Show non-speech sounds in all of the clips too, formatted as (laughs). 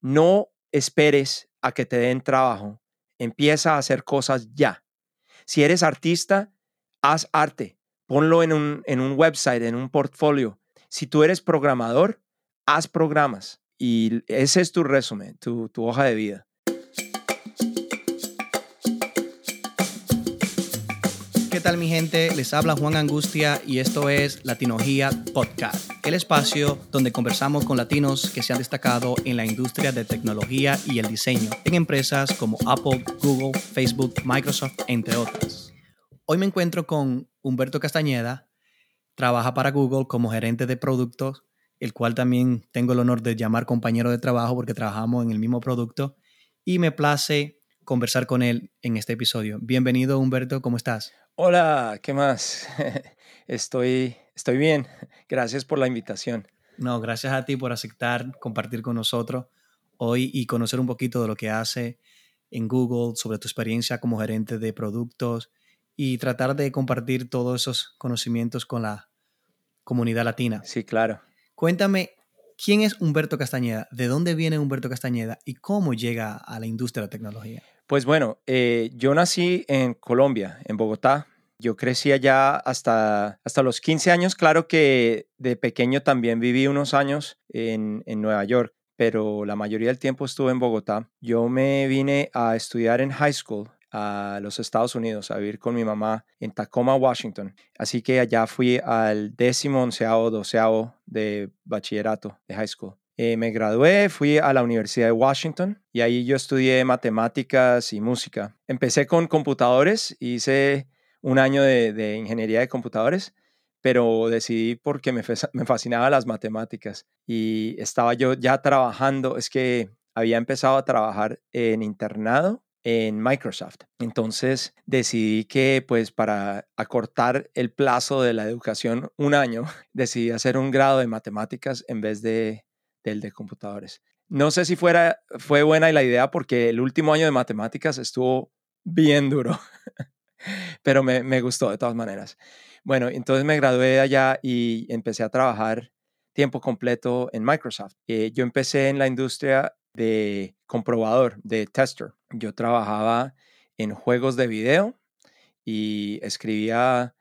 no esperes a que te den trabajo. Empieza a hacer cosas ya. Si eres artista, haz arte. Ponlo en un, en un website, en un portfolio. Si tú eres programador, haz programas. Y ese es tu resumen, tu, tu hoja de vida. ¿Qué tal mi gente? Les habla Juan Angustia y esto es Latinogia Podcast, el espacio donde conversamos con latinos que se han destacado en la industria de tecnología y el diseño en empresas como Apple, Google, Facebook, Microsoft, entre otras. Hoy me encuentro con Humberto Castañeda, trabaja para Google como gerente de productos, el cual también tengo el honor de llamar compañero de trabajo porque trabajamos en el mismo producto y me place conversar con él en este episodio. Bienvenido Humberto, ¿cómo estás? Hola, ¿qué más? (laughs) Estoy, estoy bien. Gracias por la invitación. No, gracias a ti por aceptar compartir con nosotros hoy y conocer un poquito de lo que hace en Google, sobre tu experiencia como gerente de productos y tratar de compartir todos esos conocimientos con la comunidad latina. Sí, claro. Cuéntame, ¿quién es Humberto Castañeda? ¿De dónde viene Humberto Castañeda y cómo llega a la industria de la tecnología? Pues bueno, eh, yo nací en Colombia, en Bogotá. Yo crecí allá hasta, hasta los 15 años. Claro que de pequeño también viví unos años en, Nueva York, pero la mayoría del tiempo estuve en Bogotá. Yo me vine a estudiar en high school a los Estados Unidos a vivir con mi mamá en Tacoma, Washington. Así que allá fui al décimo, onceavo, doceavo de bachillerato de high school. Eh, me gradué, fui a la Universidad de Washington y ahí yo estudié matemáticas y música. Empecé con computadores, hice un año de, ingeniería de computadores, pero decidí porque me, me fascinaban las matemáticas y estaba yo ya trabajando, es que había empezado a trabajar en internado en Microsoft. Entonces decidí que pues para acortar el plazo de la educación un año, (laughs) decidí hacer un grado de matemáticas en vez de del de computadores. No sé si fuera, fue buena la idea porque el último año de matemáticas estuvo bien duro, (laughs) pero me, me gustó de todas maneras. Bueno, entonces me gradué allá y empecé a trabajar tiempo completo en Microsoft. Eh, yo empecé en la industria de comprobador, de tester. Yo trabajaba en juegos de video y escribía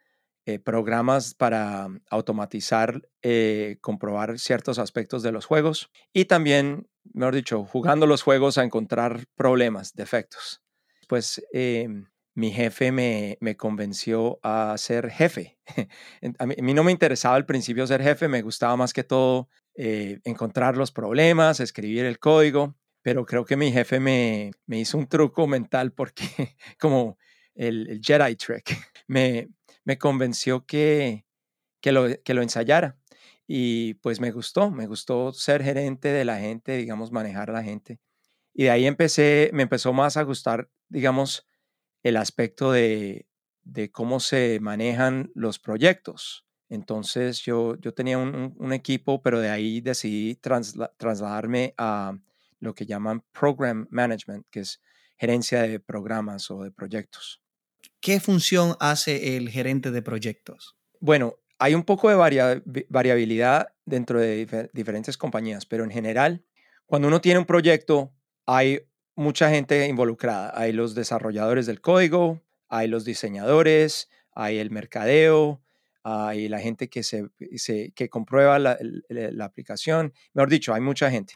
eh, programas para automatizar, eh, comprobar ciertos aspectos de los juegos y también, mejor dicho, jugando los juegos a encontrar problemas, defectos. Pues em, mi jefe me, me, convenció a ser jefe. (laughs) a, mí, no me interesaba al principio ser jefe, me gustaba más que todo eh, encontrar los problemas, escribir el código, pero creo que mi jefe me, me hizo un truco mental porque (laughs) como el, Jedi trick, (laughs) me, me convenció que, que, lo, que lo ensayara. Y pues me gustó, me gustó ser gerente de la gente, digamos, manejar a la gente. Y de ahí empecé, me empezó más a gustar, digamos, el aspecto de, de cómo se manejan los proyectos. Entonces yo, yo tenía un, equipo, pero de ahí decidí trasladarme a lo que llaman Program Management, que es gerencia de programas o de proyectos. ¿Qué función hace el gerente de proyectos? Bueno, hay un poco de variabilidad dentro de diferentes compañías, pero en general, cuando uno tiene un proyecto, hay mucha gente involucrada. Hay los desarrolladores del código, hay los diseñadores, hay el mercadeo, hay la gente que, se, que comprueba la, la aplicación. Mejor dicho, hay mucha gente.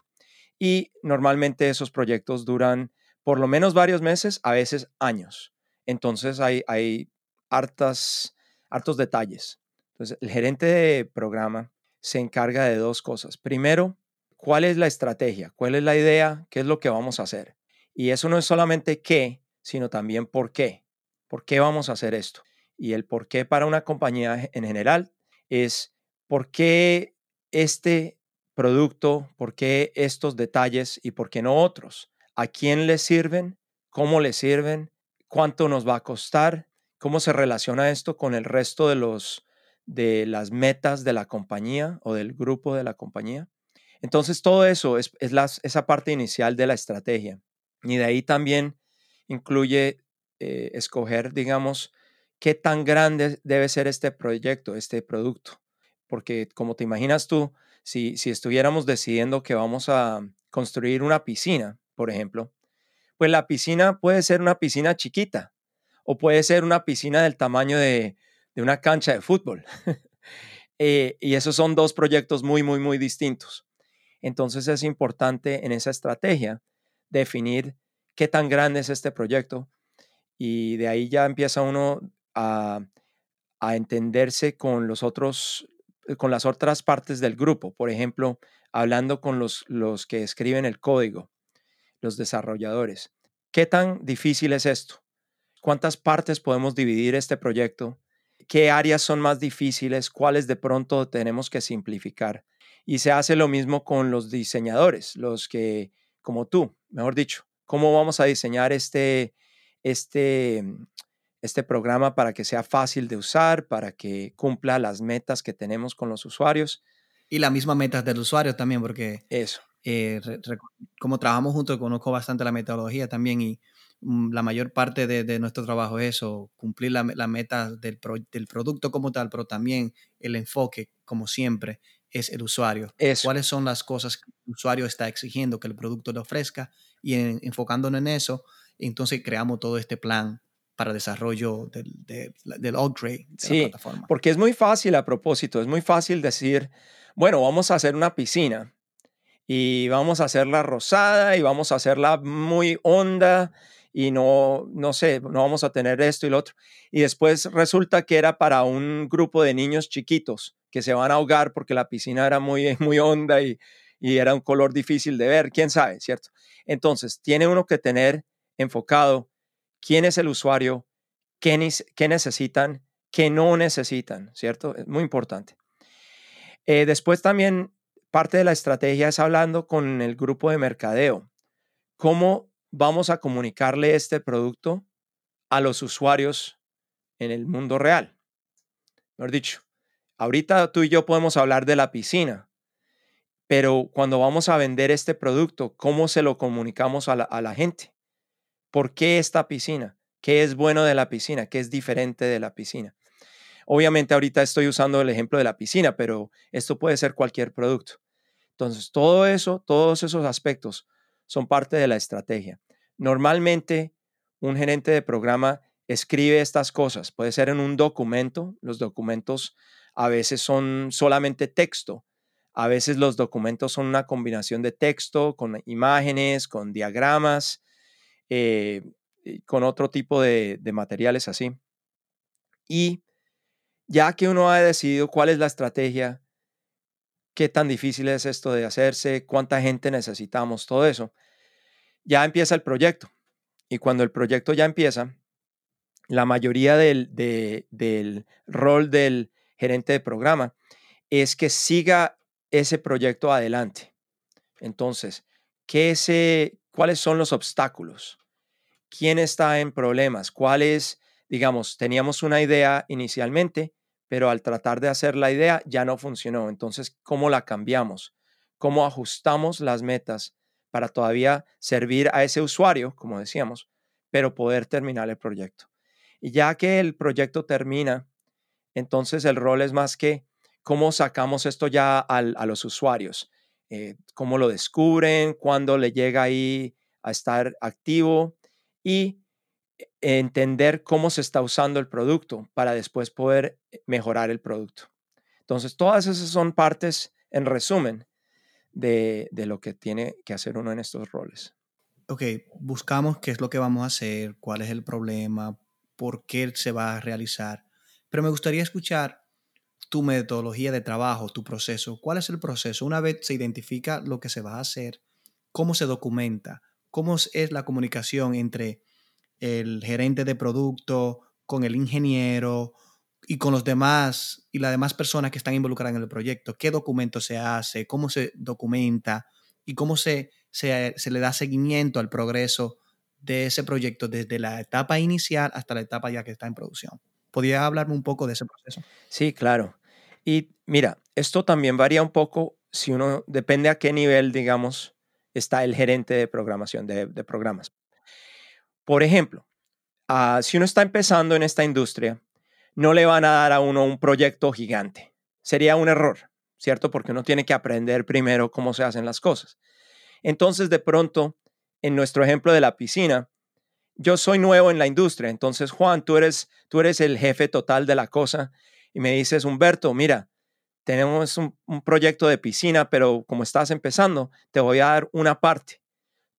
Y normalmente esos proyectos duran por lo menos varios meses, a veces años. Entonces hay, hay hartas, hartos detalles. Entonces, el gerente de programa se encarga de dos cosas. Primero, ¿cuál es la estrategia? ¿Cuál es la idea? ¿Qué es lo que vamos a hacer? Y eso no es solamente qué, sino también por qué. ¿Por qué vamos a hacer esto? Y el por qué para una compañía en general es por qué este producto, por qué estos detalles y por qué no otros. ¿A quién le sirven? ¿Cómo le sirven? cuánto nos va a costar, cómo se relaciona esto con el resto de, los, de las metas de la compañía o del grupo de la compañía. Entonces, todo eso es, es esa parte inicial de la estrategia. Y de ahí también incluye eh, escoger, digamos, qué tan grande debe ser este proyecto, este producto. Porque como te imaginas tú, Si, si estuviéramos decidiendo que vamos a construir una piscina, por ejemplo, pues la piscina puede ser una piscina chiquita o puede ser una piscina del tamaño de, una cancha de fútbol. (laughs) Eh, y esos son dos proyectos muy, muy, muy distintos. Entonces es importante en esa estrategia definir qué tan grande es este proyecto y de ahí ya empieza uno a, entenderse con los otros, con las otras partes del grupo. Por ejemplo, hablando con los, los que escriben el código, los desarrolladores. ¿Qué tan difícil es esto? ¿Cuántas partes podemos dividir este proyecto? ¿Qué áreas son más difíciles? ¿Cuáles de pronto tenemos que simplificar? Y se hace lo mismo con los diseñadores, los que, como tú, mejor dicho, ¿cómo vamos a diseñar este, este, este programa para que sea fácil de usar, para que cumpla las metas que tenemos con los usuarios? Y las mismas metas del usuario también, porque eso. Eh, como trabajamos juntos, conozco bastante la metodología también y mm, la mayor parte de, nuestro trabajo es eso, cumplir la, meta del, del, producto como tal, pero también el enfoque, como siempre, es el usuario. ¿Cuáles son las cosas que el usuario está exigiendo que el producto le ofrezca? Y enfocándonos en eso, entonces creamos todo este plan para desarrollo del, del upgrade de sí, la plataforma. Porque es muy fácil a propósito, es muy fácil decir, bueno, vamos a hacer una piscina y vamos a hacerla rosada y vamos a hacerla muy honda y no, no sé, no vamos a tener esto y lo otro. Y después resulta que era para un grupo de niños chiquitos que se van a ahogar porque la piscina era muy, (laughs) muy honda y, y era un color difícil de ver, quién sabe, ¿cierto? Entonces, tiene uno que tener enfocado quién es el usuario, qué, qué necesitan, qué no necesitan, ¿cierto? Es muy importante. Eh, después también parte de la estrategia es hablando con el grupo de mercadeo. ¿Cómo vamos a comunicarle este producto a los usuarios en el mundo real? Mejor dicho, ahorita tú y yo podemos hablar de la piscina, pero cuando vamos a vender este producto, ¿cómo se lo comunicamos a la, a la gente? ¿Por qué esta piscina? ¿Qué es bueno de la piscina? ¿Qué es diferente de la piscina? Obviamente ahorita estoy usando el ejemplo de la piscina, pero esto puede ser cualquier producto. Entonces, todo eso, todos esos aspectos son parte de la estrategia. Normalmente, un gerente de programa escribe estas cosas. Puede ser en un documento. Los documentos a veces son solamente texto. A veces los documentos son una combinación de texto con imágenes, con diagramas, eh, con otro tipo de, de materiales así. Y ya que uno ha decidido cuál es la estrategia, qué tan difícil es esto de hacerse, cuánta gente necesitamos, todo eso, ya empieza el proyecto. Y cuando el proyecto ya empieza, la mayoría del, del rol del gerente de programa es que siga ese proyecto adelante. Entonces, ¿qué ese, ¿cuáles son los obstáculos? ¿Quién está en problemas? ¿Cuáles, digamos, teníamos una idea inicialmente, pero al tratar de hacer la idea ya no funcionó. Entonces, ¿cómo la cambiamos? ¿Cómo ajustamos las metas para todavía servir a ese usuario, como decíamos, pero poder terminar el proyecto? Y ya que el proyecto termina, entonces el rol es más que cómo sacamos esto ya a los usuarios, eh, cómo lo descubren, cuándo le llega ahí a estar activo y entender cómo se está usando el producto para después poder eh, mejorar el producto. Entonces, todas esas son partes, en resumen, de, lo que tiene que hacer uno en estos roles. Ok, buscamos qué es lo que vamos a hacer, cuál es el problema, por qué se va a realizar. Pero me gustaría escuchar tu metodología de trabajo, tu proceso. ¿Cuál es el proceso? Una vez se identifica lo que se va a hacer, ¿cómo se documenta? ¿Cómo es la comunicación entre el gerente de producto, con el ingeniero y con los demás y las demás personas que están involucradas en el proyecto. ¿Qué documento se hace? ¿Cómo se documenta? ¿Y cómo se, se, le da seguimiento al progreso de ese proyecto desde la etapa inicial hasta la etapa ya que está en producción? ¿Podría hablarme un poco de ese proceso? Sí, claro. Y mira, esto también varía un poco si uno, depende a qué nivel, digamos, está el gerente de programación de, de programas. Por ejemplo, ah, si uno está empezando en esta industria, no le van a dar a uno un proyecto gigante. Sería un error, ¿cierto? Porque uno tiene que aprender primero cómo se hacen las cosas. Entonces, de pronto, en nuestro ejemplo de la piscina, yo soy nuevo en la industria, entonces, Juan, tú eres, tú eres el jefe total de la cosa y me dices, Humberto, mira, tenemos un, proyecto de piscina, pero como estás empezando, te voy a dar una parte.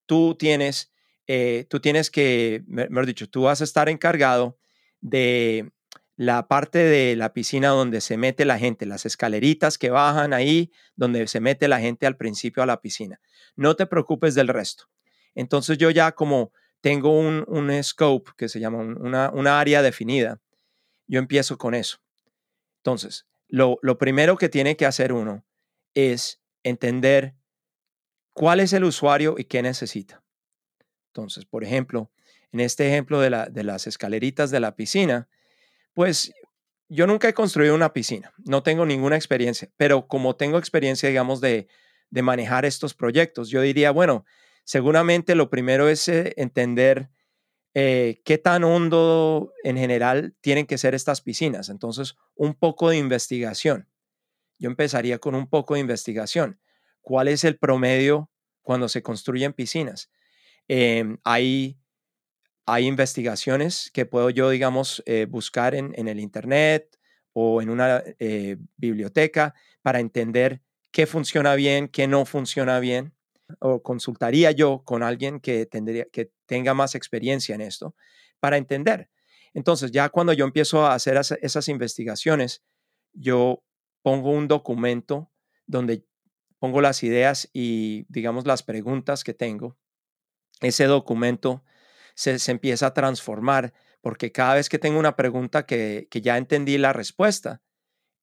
Tú tienes, eh, tú tienes que, mejor dicho, tú vas a estar encargado de la parte de la piscina donde se mete la gente, las escaleritas que bajan ahí, donde se mete la gente al principio a la piscina. No te preocupes del resto. Entonces yo ya como tengo un, un scope que se llama una, una área definida, yo empiezo con eso. Entonces, lo, primero que tiene que hacer uno es entender cuál es el usuario y qué necesita. Entonces, por ejemplo, en este ejemplo de, la, de las escaleritas de la piscina, pues yo nunca he construido una piscina, no tengo ninguna experiencia, pero como tengo experiencia, digamos, de, de manejar estos proyectos, yo diría, bueno, seguramente lo primero es eh, entender eh, qué tan hondo en general tienen que ser estas piscinas. Entonces, un poco de investigación. Yo empezaría con un poco de investigación. ¿Cuál es el promedio cuando se construyen piscinas? Em, hay, hay investigaciones que puedo yo, digamos, eh, buscar en, en, el Internet o en una eh, biblioteca para entender qué funciona bien, qué no funciona bien o consultaría yo con alguien que, tendría, que tenga más experiencia en esto para entender. Entonces, ya cuando yo empiezo a hacer esas investigaciones, yo pongo un documento donde pongo las ideas y, digamos, las preguntas que tengo. Ese documento se, empieza a transformar porque cada vez que tengo una pregunta que, ya entendí la respuesta,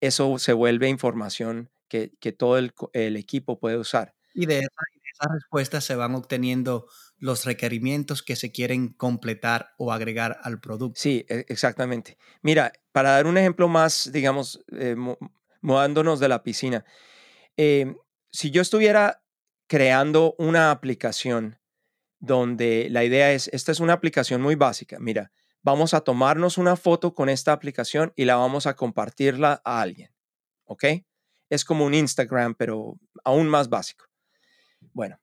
eso se vuelve información que, todo el, el, equipo puede usar. Y de esa, esas respuestas se van obteniendo los requerimientos que se quieren completar o agregar al producto. Sí, e, exactamente. Mira, para dar un ejemplo más, digamos, eh, de la piscina, em, si yo estuviera creando una aplicación donde la idea es, esta es una aplicación muy básica, mira, vamos a tomarnos una foto con esta aplicación y la vamos a compartirla a alguien, ¿ok? Es como un Instagram, pero aún más básico. Bueno,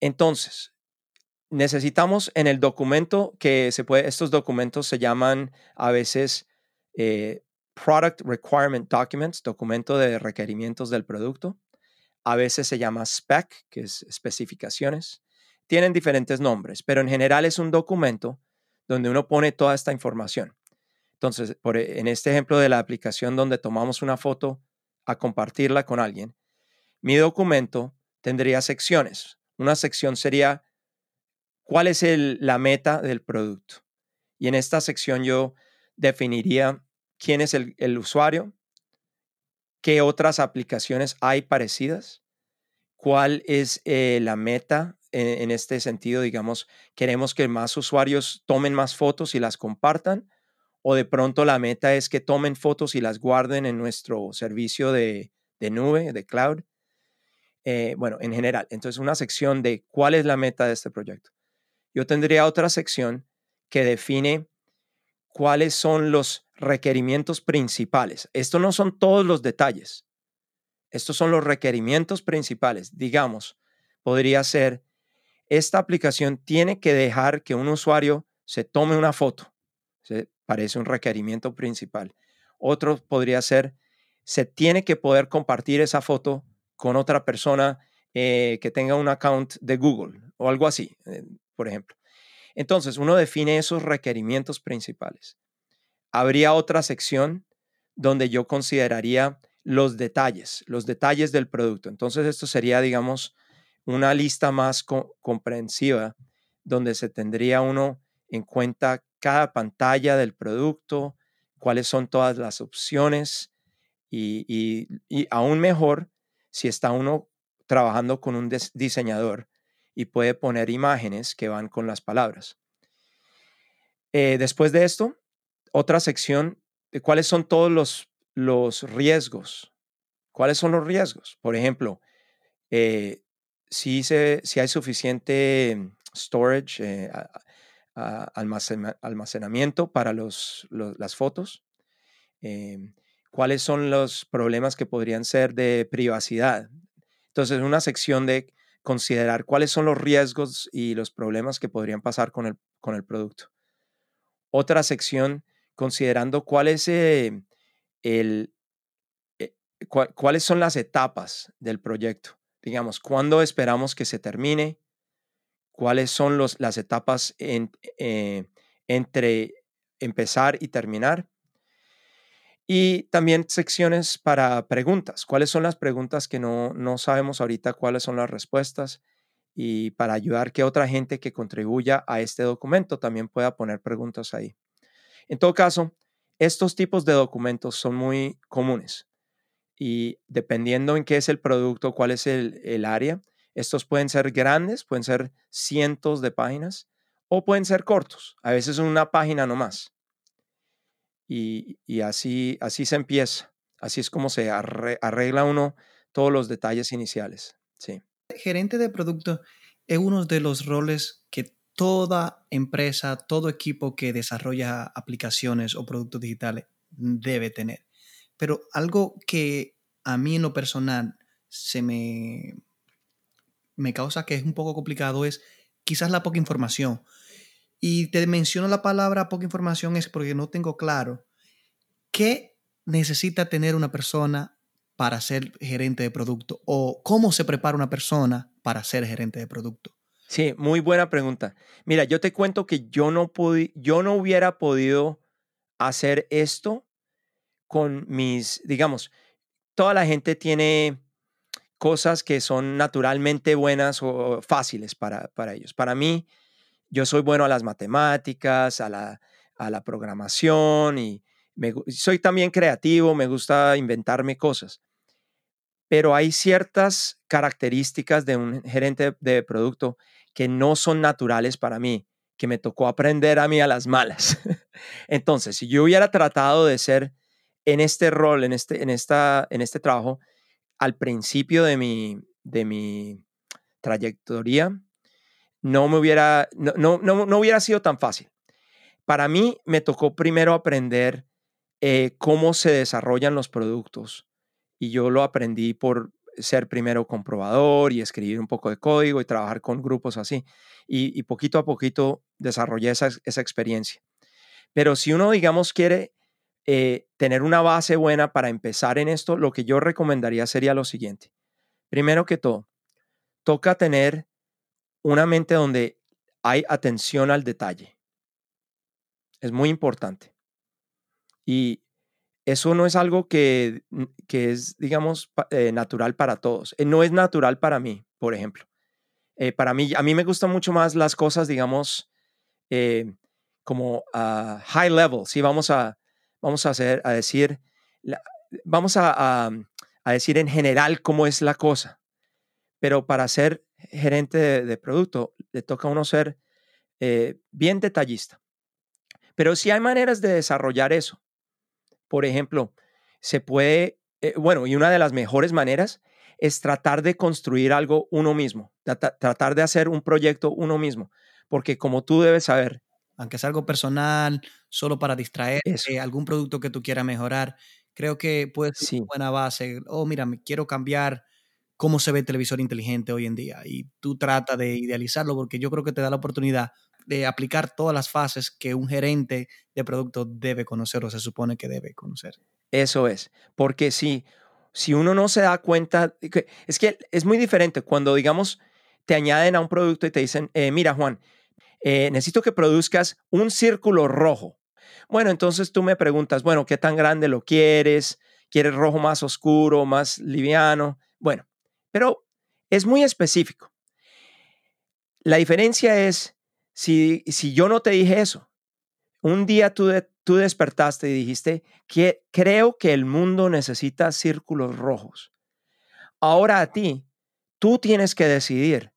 entonces, necesitamos en el documento que se puede, estos documentos se llaman a veces eh, Product Requirement Documents, documento de requerimientos del producto. A veces se llama spec, que es especificaciones. Tienen diferentes nombres, pero en general es un documento donde uno pone toda esta información. Entonces, por, e, en este ejemplo de la aplicación donde tomamos una foto a compartirla con alguien, mi documento tendría secciones. Una sección sería cuál es la meta del producto. Y en esta sección yo definiría quién es el, usuario, qué otras aplicaciones hay parecidas, cuál es eh, la meta en, en, este sentido, digamos, queremos que más usuarios tomen más fotos y las compartan, o de pronto la meta es que tomen fotos y las guarden en nuestro servicio de, de nube, de cloud. Eh, bueno, en general. Entonces, una sección de cuál es la meta de este proyecto. Yo tendría otra sección que define cuáles son los requerimientos principales. Estos no son todos los detalles. Estos son los requerimientos principales. Digamos, podría ser, esta aplicación tiene que dejar que un usuario se tome una foto. Se parece un requerimiento principal. Otro podría ser, se tiene que poder compartir esa foto con otra persona eh, que tenga un account de Google o algo así, eh, por ejemplo. Entonces, uno define esos requerimientos principales. Habría otra sección donde yo consideraría los detalles, los detalles del producto. Entonces, esto sería, digamos, una lista más comprensiva donde se tendría uno en cuenta cada pantalla del producto, cuáles son todas las opciones y aún mejor, si está uno trabajando con un diseñador y puede poner imágenes que van con las palabras. Eh, después de esto, otra sección de cuáles son todos los, los riesgos. ¿Cuáles son los riesgos? Por ejemplo, eh, si, si, hay suficiente storage, eh, almacenamiento para los, las fotos, cuáles son los problemas que podrían ser de privacidad. Entonces, una sección de considerar cuáles son los riesgos y los problemas que podrían pasar con el, con el producto. Otra sección considerando cuál es el, eh, cuáles son las etapas del proyecto. Digamos, cuándo esperamos que se termine, cuáles son los, las etapas eh, entre empezar y terminar. Y también secciones para preguntas. ¿Cuáles son las preguntas que no, no sabemos ahorita cuáles son las respuestas? Y para ayudar que otra gente que contribuya a este documento también pueda poner preguntas ahí. En todo caso, estos tipos de documentos son muy comunes y dependiendo en qué es el producto, cuál es el, área, estos pueden ser grandes, pueden ser cientos de páginas o pueden ser cortos, a veces una página nomás. Y, y así, así se empieza, así es como se arregla uno todos los detalles iniciales. Sí. Gerente de producto es uno de los roles que toda empresa, todo equipo que desarrolla aplicaciones o productos digitales debe tener. Pero algo que a mí en lo personal se me, me causa que es un poco complicado es quizás la poca información. Y te menciono la palabra poca información es porque no tengo claro qué necesita tener una persona para ser gerente de producto o cómo se prepara una persona para ser gerente de producto. Sí, muy buena pregunta. Mira, yo te cuento que yo no, yo no hubiera podido hacer esto con mis, digamos, toda la gente tiene cosas que son naturalmente buenas o fáciles para, para ellos. Para mí, yo soy bueno a las matemáticas, a la, a la programación y soy también creativo, me gusta inventarme cosas. Pero hay ciertas características de un gerente de producto que no son naturales para mí, que me tocó aprender a mí a las malas. (laughs) Entonces, si yo hubiera tratado de ser en este rol, en este, en esta, en este trabajo, al principio de mi, de mi trayectoria, no me hubiera, no, no, no, hubiera sido tan fácil. Para mí me tocó primero aprender eh, cómo se desarrollan los productos y yo lo aprendí por ser primero comprobador y escribir un poco de código y trabajar con grupos así. Y, poquito a poquito desarrollé esa, experiencia. Pero si uno, digamos, quiere eh, tener una base buena para empezar en esto, lo que yo recomendaría sería lo siguiente. Primero que todo, toca tener una mente donde hay atención al detalle. Es muy importante. Y eso no es algo que, que es, digamos, eh, natural para todos. Eh, no es natural para mí, por ejemplo. Para mí, a mí me gustan mucho más las cosas, digamos, como a high level. Sí, vamos a, vamos a, decir, vamos a, decir en general cómo es la cosa. Pero para ser gerente de, producto, le toca a uno ser bien detallista. Pero sí hay maneras de desarrollar eso. Por ejemplo, se puede, eh, bueno, y una de las mejores maneras es tratar de construir algo uno mismo, tratar de hacer un proyecto uno mismo, porque como tú debes saber, aunque sea algo personal, solo para distraer, algún producto que tú quieras mejorar, creo que puede ser una buena base. Oh, mira, me quiero cambiar cómo se ve el televisor inteligente hoy en día y tú trata de idealizarlo porque yo creo que te da la oportunidad de aplicar todas las fases que un gerente de producto debe conocer o se supone que debe conocer. Eso es, porque si, si uno no se da cuenta, es que es muy diferente cuando, digamos, te añaden a un producto y te dicen, eh, mira Juan, eh, necesito que produzcas un círculo rojo. Bueno, entonces tú me preguntas, bueno, ¿qué tan grande lo quieres? ¿Quieres rojo más oscuro, más liviano? Bueno, pero es muy específico. La diferencia es si, si yo no te dije eso, un día tú, tú despertaste y dijiste que creo que el mundo necesita círculos rojos. Ahora a ti, tú tienes que decidir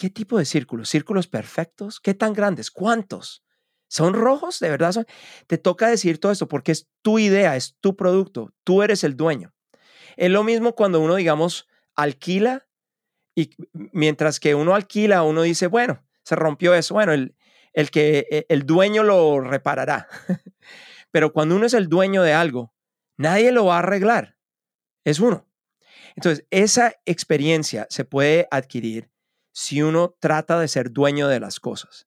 qué, tipo de círculos, círculos perfectos, qué tan grandes, cuántos. ¿Son rojos? ¿De verdad son? Te toca decir todo esto porque es tu idea, es tu producto, tú eres el dueño. Es lo mismo cuando uno, digamos, alquila y mientras que uno alquila, uno dice, bueno, se rompió eso. Bueno, el, el que e, el dueño lo reparará. (laughs) Pero cuando uno es el dueño de algo, Nadie lo va a arreglar. Es uno. Entonces, esa experiencia se puede adquirir si uno trata de ser dueño de las cosas.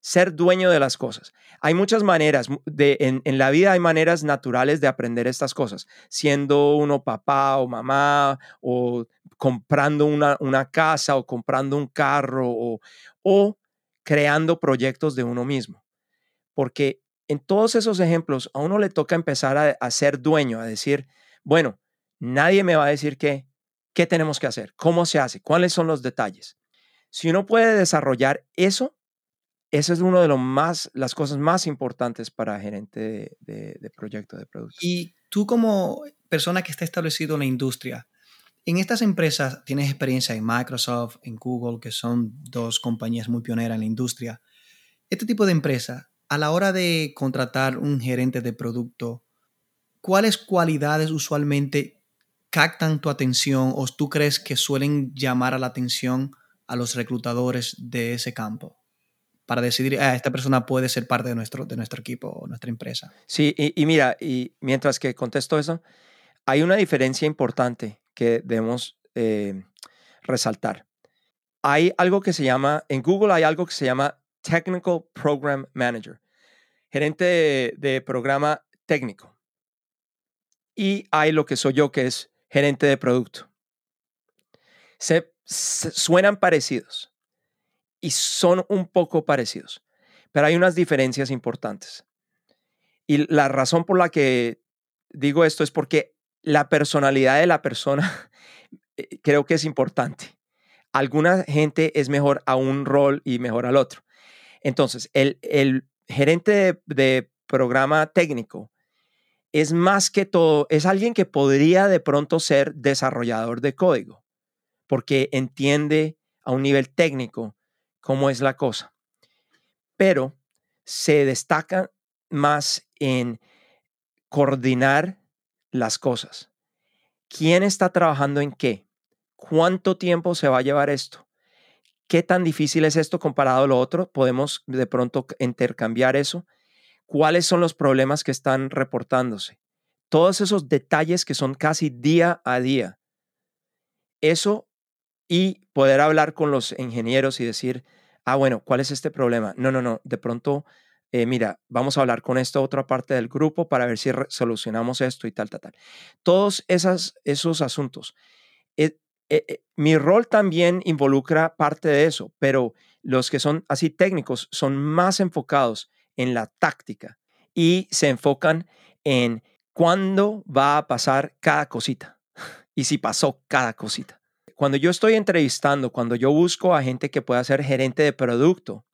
Ser dueño de las cosas. Hay muchas maneras, de, en, la vida hay maneras naturales de aprender estas cosas, siendo uno papá o mamá o comprando una, una casa o comprando un carro o, o creando proyectos de uno mismo. Porque en todos esos ejemplos a uno le toca empezar a, ser dueño, a decir, bueno, nadie me va a decir qué, qué tenemos que hacer, cómo se hace, cuáles son los detalles. Si uno puede desarrollar eso, eso es una de los más, las cosas más importantes para gerente de, de, proyecto de producto. Y tú como persona que está establecido en la industria, en estas empresas tienes experiencia en Microsoft, en Google, que son dos compañías muy pioneras en la industria. Este tipo de empresa, a la hora de contratar un gerente de producto, ¿cuáles cualidades usualmente captan tu atención o tú crees que suelen llamar a la atención a los reclutadores de ese campo? Para decidir, ah, esta persona puede ser parte de nuestro, de nuestro equipo o nuestra empresa. Sí, y, mira, y mientras que contesto eso, hay una diferencia importante que debemos eh, resaltar. Hay algo que se llama, en Google hay algo que se llama Technical Program Manager, gerente de, programa técnico. Y hay lo que soy yo, que es gerente de producto. Se, suenan parecidos y son un poco parecidos, pero hay unas diferencias importantes. Y la razón por la que digo esto es porque la personalidad de la persona (laughs) eh, creo que es importante. Alguna gente es mejor a un rol y mejor al otro. Entonces, el, gerente de, programa técnico es más que todo, es alguien que podría de pronto ser desarrollador de código, porque entiende a un nivel técnico cómo es la cosa. Pero se destaca más en coordinar las cosas. ¿Quién está trabajando en qué? ¿Cuánto tiempo se va a llevar esto? ¿Qué tan difícil es esto comparado a lo otro? ¿Podemos de pronto intercambiar eso? ¿Cuáles son los problemas que están reportándose? Todos esos detalles que son casi día a día. Eso y poder hablar con los ingenieros y decir, ah, bueno, ¿cuál es este problema? No, no, no, de pronto, eh, mira, vamos a hablar con esta otra parte del grupo para ver si solucionamos esto y tal, tal, tal. Todos esas, esos asuntos. Eh, eh, mi rol también involucra parte de eso, pero los que son así técnicos son más enfocados en la táctica y se enfocan en cuándo va a pasar cada cosita y si pasó cada cosita. Cuando yo estoy entrevistando, cuando yo busco a gente que pueda ser gerente de producto,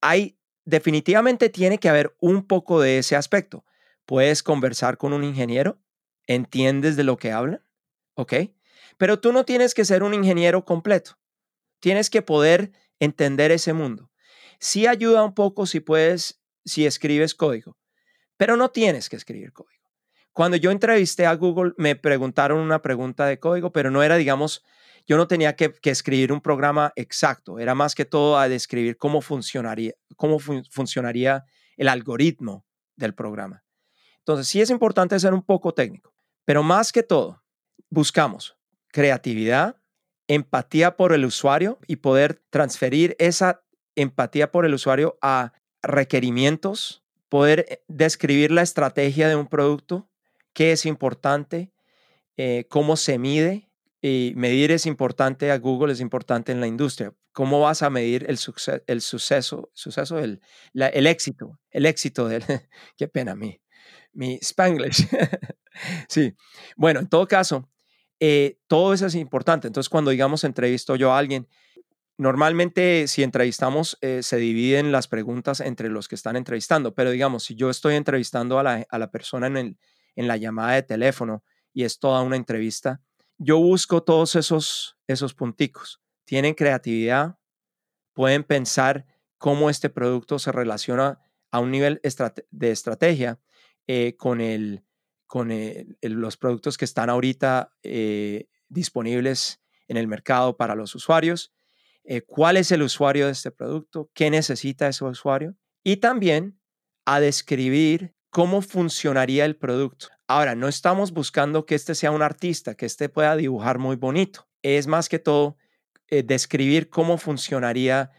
hay definitivamente tiene que haber un poco de ese aspecto. Puedes conversar con un ingeniero, entiendes de lo que hablan, ¿ok? Pero tú no tienes que ser un ingeniero completo. Tienes que poder entender ese mundo. Sí ayuda un poco si puedes, si escribes código, pero no tienes que escribir código. Cuando yo entrevisté a Google, me preguntaron una pregunta de código, pero no era, digamos, yo no tenía que, escribir un programa exacto, era más que todo a describir cómo funcionaría, cómo funcionaría el algoritmo del programa. Entonces, sí es importante ser un poco técnico, pero más que todo, buscamos creatividad, empatía por el usuario y poder transferir esa empatía por el usuario a requerimientos, poder eh, describir la estrategia de un producto, qué es importante, eh, cómo se mide. Y medir es importante a Google, es importante en la industria. ¿Cómo vas a medir el, suceso, el suceso, suceso el, el éxito, el éxito del, (laughs) qué pena mi, mi Spanglish. (laughs) sí, bueno, en todo caso, eh, todo eso es importante. Entonces, cuando digamos entrevisto yo a alguien, normalmente si entrevistamos eh, se dividen las preguntas entre los que están entrevistando, pero digamos, si yo estoy entrevistando a la, persona en, el, en la llamada de teléfono y es toda una entrevista, yo busco todos esos, esos punticos. Tienen creatividad, pueden pensar cómo este producto se relaciona a un nivel de estrategia eh, con el con los productos que están ahorita eh, disponibles en el mercado para los usuarios, eh, cuál es el usuario de este producto, qué necesita ese usuario y también a describir cómo funcionaría el producto. Ahora, no estamos buscando que este sea un artista, que este pueda dibujar muy bonito. Es más que todo eh, describir cómo funcionaría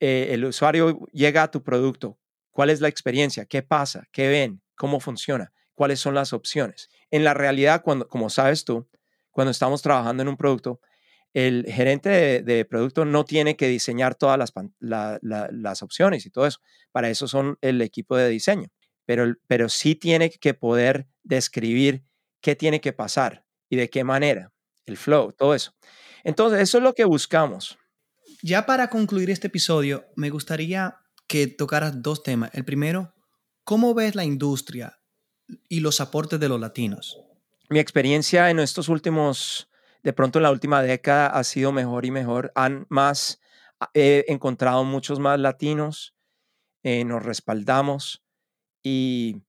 eh, el usuario llega a tu producto, cuál es la experiencia, qué pasa, qué ven, cómo funciona, cuáles son las opciones. En la realidad, cuando, como sabes tú, cuando estamos trabajando en un producto, el gerente de, producto no tiene que diseñar todas las, las, opciones y todo eso. Para eso son el equipo de diseño. Pero, pero sí tiene que poder describir qué tiene que pasar y de qué manera, el flow, todo eso. Entonces, eso es lo que buscamos. Ya para concluir este episodio, me gustaría que tocaras dos temas. El primero, ¿cómo ves la industria y los aportes de los latinos? Mi experiencia en estos últimos, de pronto en la última década, ha sido mejor y mejor. Han más, he encontrado muchos más latinos, eh, nos respaldamos y,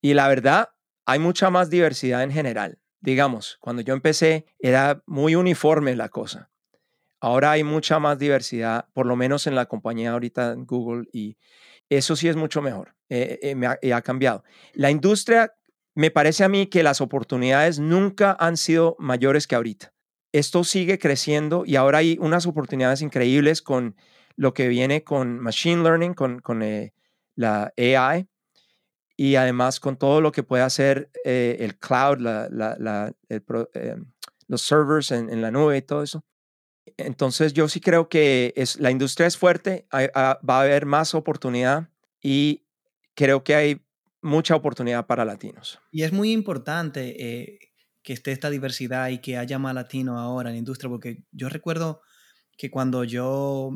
y la verdad, hay mucha más diversidad en general. Digamos, cuando yo empecé era muy uniforme la cosa. Ahora hay mucha más diversidad, por lo menos en la compañía ahorita Google, y eso sí es mucho mejor. Eh, eh, me ha, cambiado. La industria, me parece a mí que las oportunidades nunca han sido mayores que ahorita. Esto sigue creciendo y ahora hay unas oportunidades increíbles con lo que viene con Machine Learning, con, eh, la AI y además con todo lo que puede hacer el cloud, los servers en, la nube y todo eso. Entonces yo sí creo que la industria es fuerte, ah, va a haber más oportunidad y creo que hay mucha oportunidad para latinos. Y es muy importante eh, que esté esta diversidad y que haya más latinos ahora en la industria, porque yo recuerdo que cuando yo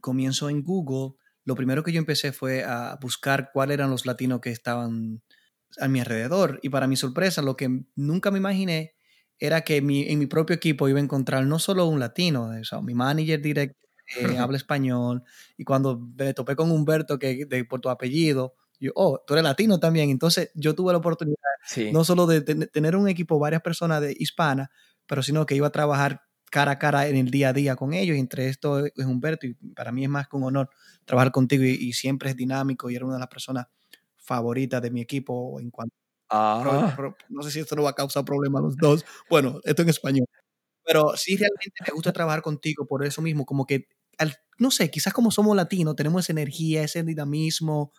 comienzo en Google, lo primero que yo empecé fue a buscar cuáles eran los latinos que estaban a mi alrededor. Y para mi sorpresa, lo que nunca me imaginé era que mi, en mi propio equipo iba a encontrar no solo un latino, o mi manager directo eh, (laughs) habla español, y cuando me topé con Humberto, que de, por tu apellido, yo, oh, tú eres latino también. Entonces yo tuve la oportunidad no solo de tener un equipo, varias personas de hispanas, pero sino que iba a trabajar cara a cara en el día a día con ellos. Y entre esto es Humberto, y para mí es más que un honor trabajar contigo, y, y siempre es dinámico, y era una de las personas favoritas de mi equipo en cuanto Ah. no sé si esto no va a causar problemas a los dos. Bueno, esto en español. Pero sí, realmente me gusta trabajar contigo por eso mismo, como que, no sé, quizás como somos latinos, tenemos esa energía, ese dinamismo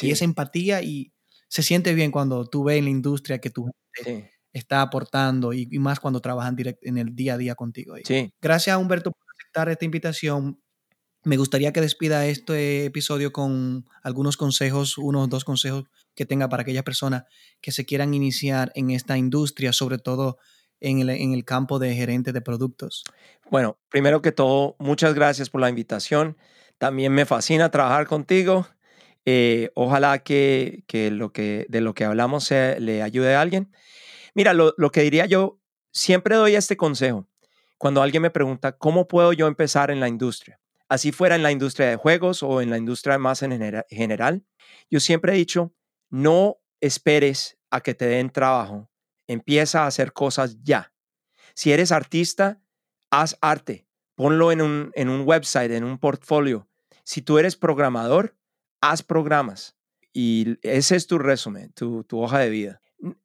y esa empatía y se siente bien cuando tú ves en la industria que tu gente está aportando y, más cuando trabajan en el día a día contigo. Sí. Gracias, Humberto, por aceptar esta invitación. Me gustaría que despida este episodio con algunos consejos, unos dos consejos que tenga para aquellas personas que se quieran iniciar en esta industria, sobre todo en el, campo de gerente de productos? Bueno, primero que todo, muchas gracias por la invitación. También me fascina trabajar contigo. Eh, ojalá que, lo que de lo que hablamos le ayude a alguien. Mira, lo, que diría yo, siempre doy este consejo cuando alguien me pregunta, ¿cómo puedo yo empezar en la industria? Así fuera en la industria de juegos o en la industria más en general. Yo siempre he dicho, no esperes a que te den trabajo. Empieza a hacer cosas ya. Si eres artista, haz arte. Ponlo en un, en un website, en un portfolio. Si tú eres programador, haz programas. Y ese es tu resumen, tu, hoja de vida.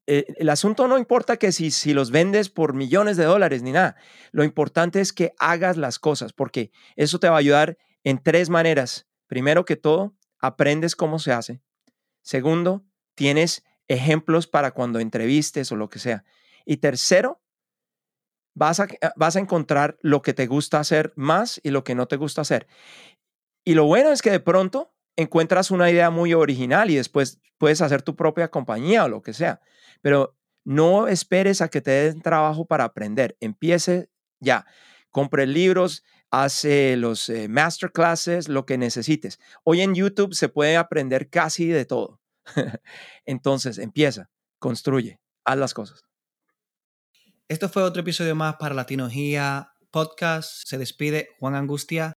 Eh, el, asunto no importa que si, si los vendes por millones de dólares ni nada. Lo importante es que hagas las cosas porque eso te va a ayudar en tres maneras. Primero que todo, aprendes cómo se hace. Segundo, tienes ejemplos para cuando entrevistes o lo que sea. Y tercero, vas a, vas a encontrar lo que te gusta hacer más y lo que no te gusta hacer. Y lo bueno es que de pronto encuentras una idea muy original y después puedes hacer tu propia compañía o lo que sea. Pero no esperes a que te den trabajo para aprender. Empiece ya. Compre libros, hace los eh, masterclasses, lo que necesites. Hoy en YouTube se puede aprender casi de todo. (laughs) Entonces, empieza, construye, haz las cosas. Esto fue otro episodio más para Latinología Podcast. Se despide Juan Angustia.